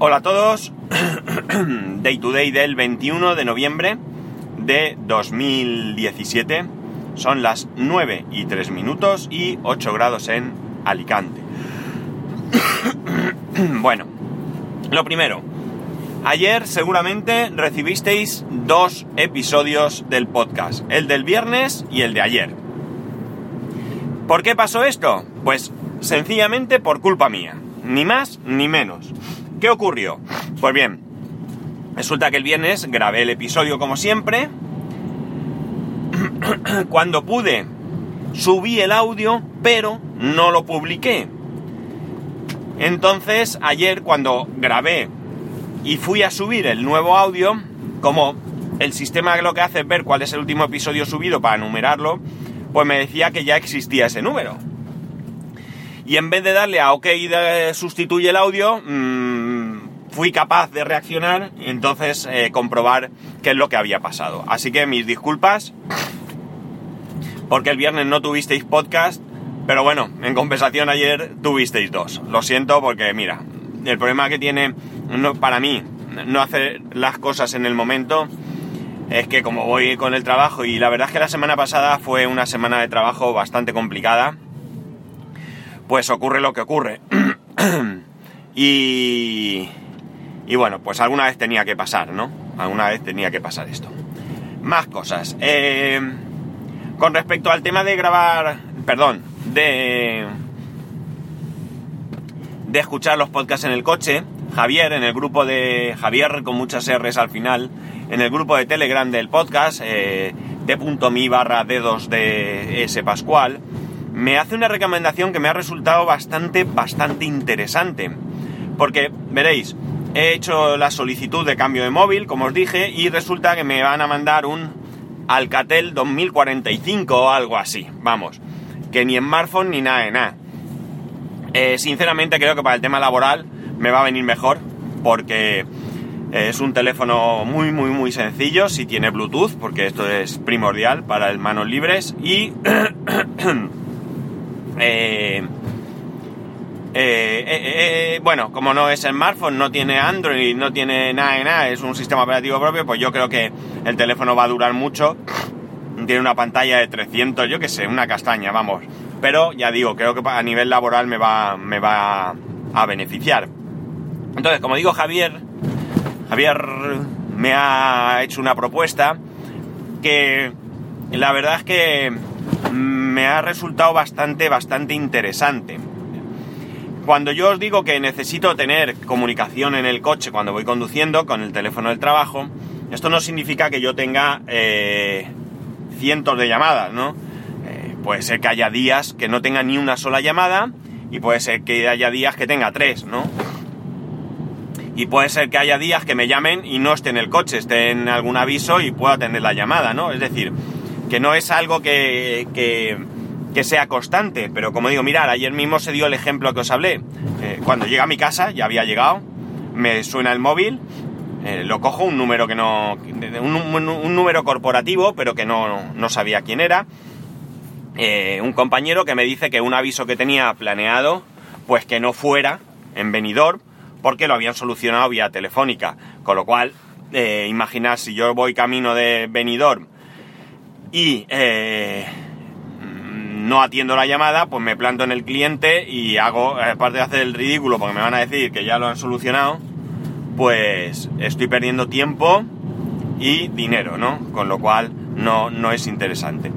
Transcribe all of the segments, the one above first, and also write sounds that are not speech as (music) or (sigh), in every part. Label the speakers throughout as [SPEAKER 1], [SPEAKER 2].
[SPEAKER 1] Hola a todos, (clears throat) Day to Day del 21 de noviembre de 2017. Son las 9 y 3 minutos y 8 grados en Alicante. (clears throat) bueno, lo primero, ayer seguramente recibisteis dos episodios del podcast, el del viernes y el de ayer. ¿Por qué pasó esto? Pues sencillamente por culpa mía, ni más ni menos. ¿Qué ocurrió? Pues bien, resulta que el viernes grabé el episodio como siempre. (clears throat) Cuando pude, subí el audio, pero no lo publiqué. Entonces, ayer cuando grabé y fui a subir el nuevo audio, como el sistema lo que hace es ver cuál es el último episodio subido para numerarlo, pues me decía que ya existía ese número. Y en vez de darle a OK de sustituye el audio, mmm, fui capaz de reaccionar y entonces eh, comprobar qué es lo que había pasado. Así que mis disculpas, porque el viernes no tuvisteis podcast, pero bueno, en compensación ayer tuvisteis dos. Lo siento porque mira, el problema que tiene no, para mí no hacer las cosas en el momento es que como voy con el trabajo y la verdad es que la semana pasada fue una semana de trabajo bastante complicada pues ocurre lo que ocurre. (clears throat) y, y bueno, pues alguna vez tenía que pasar, ¿no? Alguna vez tenía que pasar esto. Más cosas. Eh, con respecto al tema de grabar, perdón, de, de escuchar los podcasts en el coche, Javier, en el grupo de Javier con muchas R's al final, en el grupo de Telegram del podcast, eh, de.mi barra dedos de S Pascual, me hace una recomendación que me ha resultado bastante, bastante interesante. Porque, veréis, he hecho la solicitud de cambio de móvil, como os dije, y resulta que me van a mandar un Alcatel 2045 o algo así, vamos. Que ni smartphone ni nada de nada. Eh, sinceramente creo que para el tema laboral me va a venir mejor, porque es un teléfono muy, muy, muy sencillo, si tiene Bluetooth, porque esto es primordial para el manos libres, y... (clears throat) (coughs) Eh, eh, eh, bueno, como no es smartphone, no tiene Android, no tiene nada nada, es un sistema operativo propio, pues yo creo que el teléfono va a durar mucho. Tiene una pantalla de 300, yo qué sé, una castaña, vamos. Pero ya digo, creo que a nivel laboral me va, me va a beneficiar. Entonces, como digo, Javier, Javier me ha hecho una propuesta que la verdad es que me ha resultado bastante, bastante interesante. Cuando yo os digo que necesito tener comunicación en el coche cuando voy conduciendo con el teléfono del trabajo, esto no significa que yo tenga eh, cientos de llamadas, ¿no? Eh, puede ser que haya días que no tenga ni una sola llamada y puede ser que haya días que tenga tres, ¿no? Y puede ser que haya días que me llamen y no esté en el coche, esté en algún aviso y pueda tener la llamada, ¿no? Es decir, que no es algo que, que, sea constante, pero como digo, mirar, ayer mismo se dio el ejemplo que os hablé. Eh, cuando llega a mi casa, ya había llegado, me suena el móvil, eh, lo cojo, un número que no. Un, número corporativo, pero que no, no sabía quién era. Eh, un compañero que me dice que un aviso que tenía planeado, pues que no fuera en venidor, porque lo habían solucionado vía telefónica. Con lo cual, imaginar si yo voy camino de venidor y eh, no atiendo la llamada, pues me planto en el cliente y hago, aparte de hacer el ridículo porque me van a decir que ya lo han solucionado, pues estoy perdiendo tiempo y dinero, ¿no? Con lo cual no, no es interesante.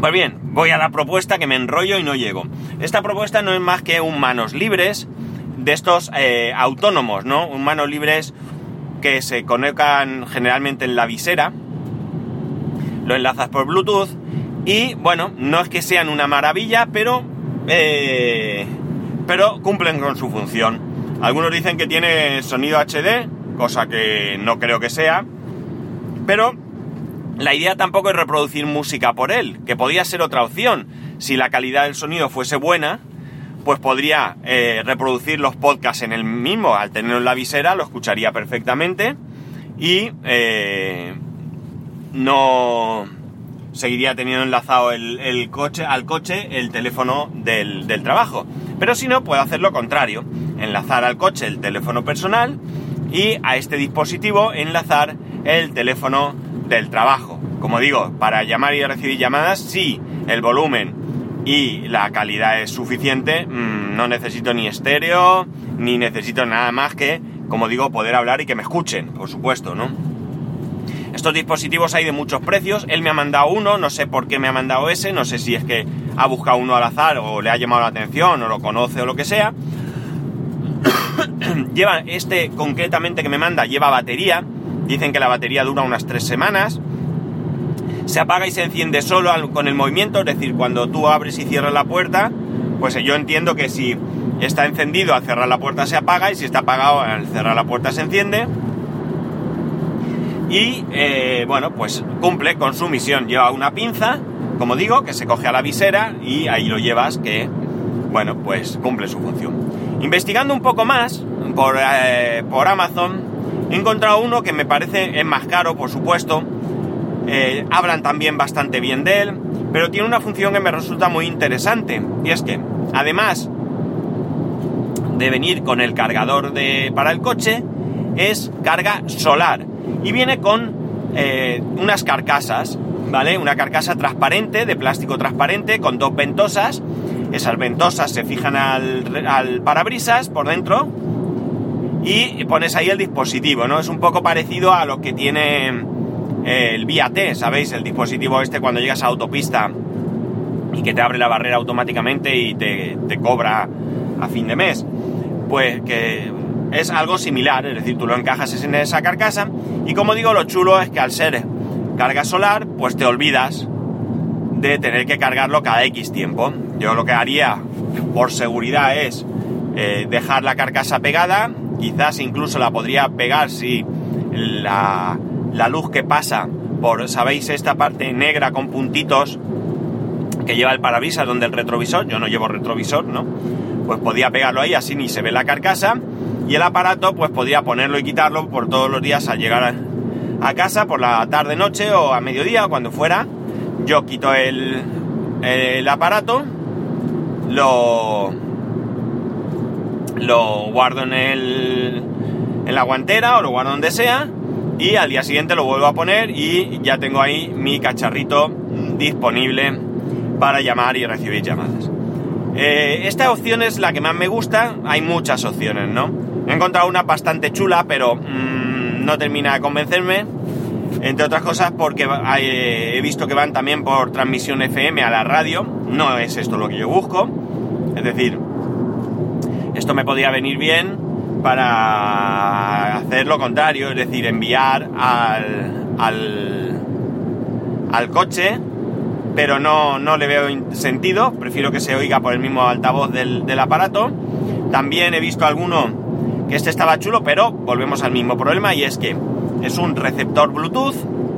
[SPEAKER 1] Pues bien, voy a la propuesta que me enrollo y no llego. Esta propuesta no es más que un manos libres de estos eh, autónomos, ¿no? Un manos libres que se conectan generalmente en la visera lo enlazas por Bluetooth y bueno, no es que sean una maravilla, pero, eh, pero cumplen con su función. Algunos dicen que tiene sonido HD, cosa que no creo que sea, pero la idea tampoco es reproducir música por él, que podría ser otra opción. Si la calidad del sonido fuese buena, pues podría eh, reproducir los podcasts en el mismo, al tenerlo en la visera lo escucharía perfectamente y eh, no, seguiría teniendo enlazado el, coche, al coche el teléfono del, trabajo. Pero si no, puedo hacer lo contrario, enlazar al coche el teléfono personal y a este dispositivo enlazar el teléfono del trabajo. Como digo, para llamar y recibir llamadas, si el volumen y la calidad es suficiente, mm, no necesito ni estéreo, ni necesito nada más que, como digo, poder hablar y que me escuchen, por supuesto, ¿no? Estos dispositivos hay de muchos precios, él me ha mandado uno, no sé por qué me ha mandado ese, no sé si es que ha buscado uno al azar o le ha llamado la atención o lo conoce o lo que sea. (coughs) lleva, este concretamente que me manda, lleva batería, dicen que la batería dura unas tres semanas, se apaga y se enciende solo con el movimiento, es decir, cuando tú abres y cierras la puerta, pues yo entiendo que si está encendido al cerrar la puerta se apaga y si está apagado al cerrar la puerta se enciende. Y eh, bueno, pues cumple con su misión. Lleva una pinza, como digo, que se coge a la visera y ahí lo llevas que, bueno, pues cumple su función. Investigando un poco más por, eh, por Amazon, he encontrado uno que me parece es más caro, por supuesto, eh, hablan también bastante bien de él, pero tiene una función que me resulta muy interesante. Y es que, además de venir con el cargador de, para el coche, es carga solar. Y viene con eh, unas carcasas, ¿vale? Una carcasa transparente, de plástico transparente, con dos ventosas. Esas ventosas se fijan al, parabrisas por dentro y pones ahí el dispositivo, ¿no? Es un poco parecido a lo que tiene el vía T, ¿sabéis? El dispositivo este cuando llegas a autopista y que te abre la barrera automáticamente y te, cobra a fin de mes. Pues que es algo similar, es decir, tú lo encajas en esa carcasa y como digo, lo chulo es que al ser carga solar, pues te olvidas de tener que cargarlo cada X tiempo. Yo lo que haría por seguridad es eh, dejar la carcasa pegada, quizás incluso la podría pegar si la, la luz que pasa por, ¿sabéis? Esta parte negra con puntitos que lleva el parabrisas donde el retrovisor, yo no llevo retrovisor, ¿no? Pues podía pegarlo ahí, así ni se ve la carcasa. Y el aparato, pues podía ponerlo y quitarlo por todos los días al llegar a, casa, por la tarde, noche o a mediodía, o cuando fuera. Yo quito el, el aparato, lo, lo guardo en el, en la guantera o lo guardo donde sea y al día siguiente lo vuelvo a poner y ya tengo ahí mi cacharrito disponible para llamar y recibir llamadas. Eh, esta opción es la que más me gusta, hay muchas opciones, ¿no? He encontrado una bastante chula, pero mm, no termina de convencerme, entre otras cosas porque he visto que van también por transmisión FM a la radio, no es esto lo que yo busco, es decir, esto me podría venir bien para hacer lo contrario, es decir, enviar al, al, coche, pero no, no, le veo sentido, prefiero que se oiga por el mismo altavoz del, del aparato. También he visto alguno que este estaba chulo, pero volvemos al mismo problema y es que es un receptor Bluetooth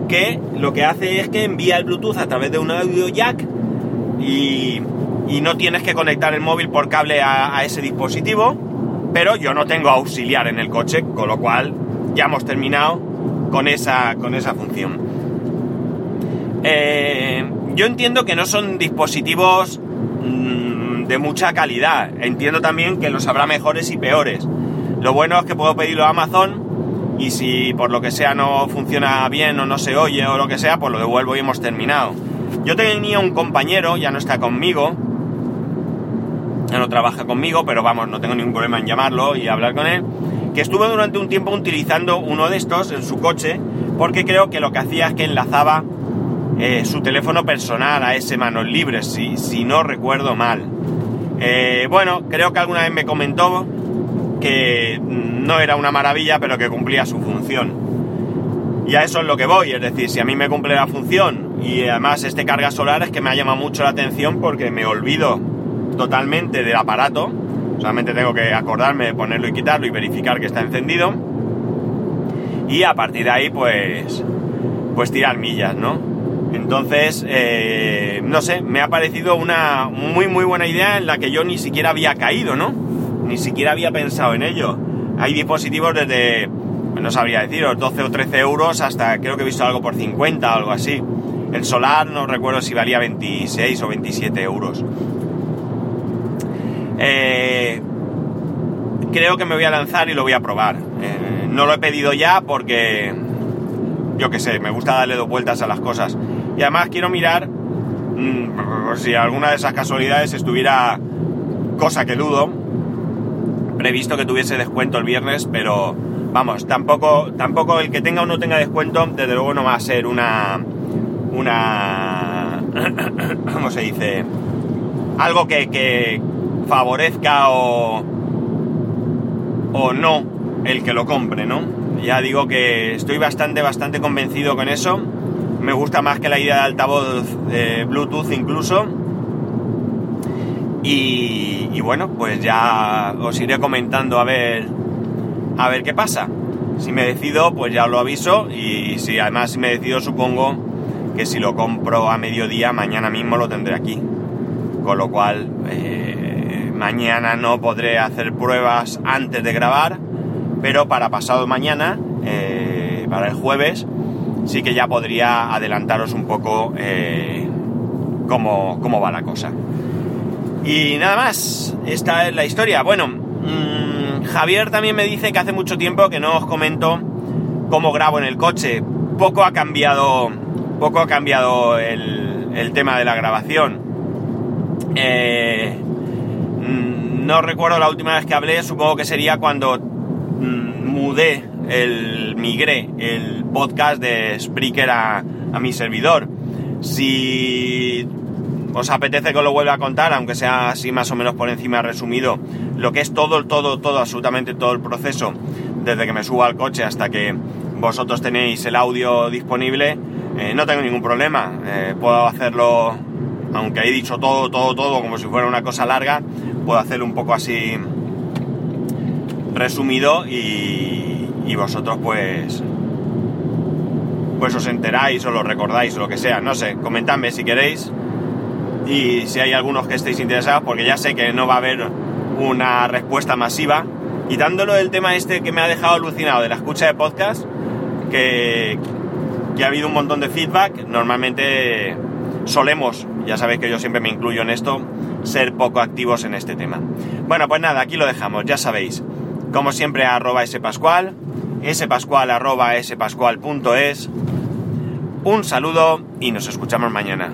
[SPEAKER 1] que lo que hace es que envía el Bluetooth a través de un audio jack y, no tienes que conectar el móvil por cable a, a ese dispositivo pero yo no tengo auxiliar en el coche, con lo cual ya hemos terminado con esa, con esa función. Eh, yo entiendo que no son dispositivos mm, de mucha calidad, entiendo también que los habrá mejores y peores. Lo bueno es que puedo pedirlo a Amazon y si por lo que sea no funciona bien o no se oye o lo que sea, pues lo devuelvo y hemos terminado. Yo tenía un compañero, ya no está conmigo, ya no trabaja conmigo, pero vamos, no tengo ningún problema en llamarlo y hablar con él, que estuvo durante un tiempo utilizando uno de estos en su coche, porque creo que lo que hacía es que enlazaba eh, su teléfono personal a ese manos libres, si, no recuerdo mal. Eh, bueno, creo que alguna vez me comentó que no era una maravilla, pero que cumplía su función. Y a eso es lo que voy, es decir, si a mí me cumple la función y además este carga solar es que me ha llamado mucho la atención porque me olvido totalmente del aparato. Solamente tengo que acordarme de ponerlo y quitarlo y verificar que está encendido. Y a partir de ahí, pues, pues tirar millas, ¿no? Entonces, eh, no sé, me ha parecido una muy, muy buena idea en la que yo ni siquiera había caído, ¿no? Ni siquiera había pensado en ello. Hay dispositivos desde, no sabría deciros, 12 o 13 euros hasta creo que he visto algo por 50 o algo así. El solar no recuerdo si valía 26 o 27 euros. Eh, creo que me voy a lanzar y lo voy a probar. Eh, no lo he pedido ya porque, yo qué sé, me gusta darle dos vueltas a las cosas. Y además quiero mirar mm, si alguna de esas casualidades estuviera, cosa que dudo, previsto que tuviese descuento el viernes, pero vamos, tampoco, tampoco el que tenga o no tenga descuento, desde luego no va a ser una, una, (clears throat) ¿cómo se dice? Algo que, que favorezca o, o no el que lo compre, ¿no? Ya digo que estoy bastante, bastante convencido con eso. Me gusta más que la idea de altavoz de Bluetooth incluso. Y, bueno, pues ya os iré comentando a ver, a ver qué pasa. Si me decido, pues ya lo aviso. Y si además si me decido, supongo que si lo compro a mediodía, mañana mismo lo tendré aquí. Con lo cual, eh, mañana no podré hacer pruebas antes de grabar, pero para pasado mañana, eh, para el jueves, sí que ya podría adelantaros un poco eh, cómo, cómo, va la cosa. Y nada más, esta es la historia. Bueno, mmm, Javier también me dice que hace mucho tiempo que no os comento cómo grabo en el coche. Poco ha cambiado poco ha cambiado el, el tema de la grabación. Eh, no recuerdo la última vez que hablé, supongo que sería cuando mm, mudé, el, migré el podcast de Spreaker a, a mi servidor. Si os apetece que os lo vuelva a contar, aunque sea así más o menos por encima resumido, lo que es todo, todo, todo, absolutamente todo el proceso, desde que me subo al coche hasta que vosotros tenéis el audio disponible, eh, no tengo ningún problema. Eh, puedo hacerlo, aunque he dicho todo, todo, todo, como si fuera una cosa larga, puedo hacerlo un poco así resumido y, vosotros pues pues os enteráis o lo recordáis o lo que sea, no sé, comentadme si queréis y si hay algunos que estéis interesados, porque ya sé que no va a haber una respuesta masiva. Quitándolo del tema este que me ha dejado alucinado de la escucha de podcast, que, que ha habido un montón de feedback, normalmente solemos, ya sabéis que yo siempre me incluyo en esto, ser poco activos en este tema. Bueno, pues nada, aquí lo dejamos, ya sabéis. Como siempre, arroba spascual, spascual arroba spascual.es. Un saludo y nos escuchamos mañana.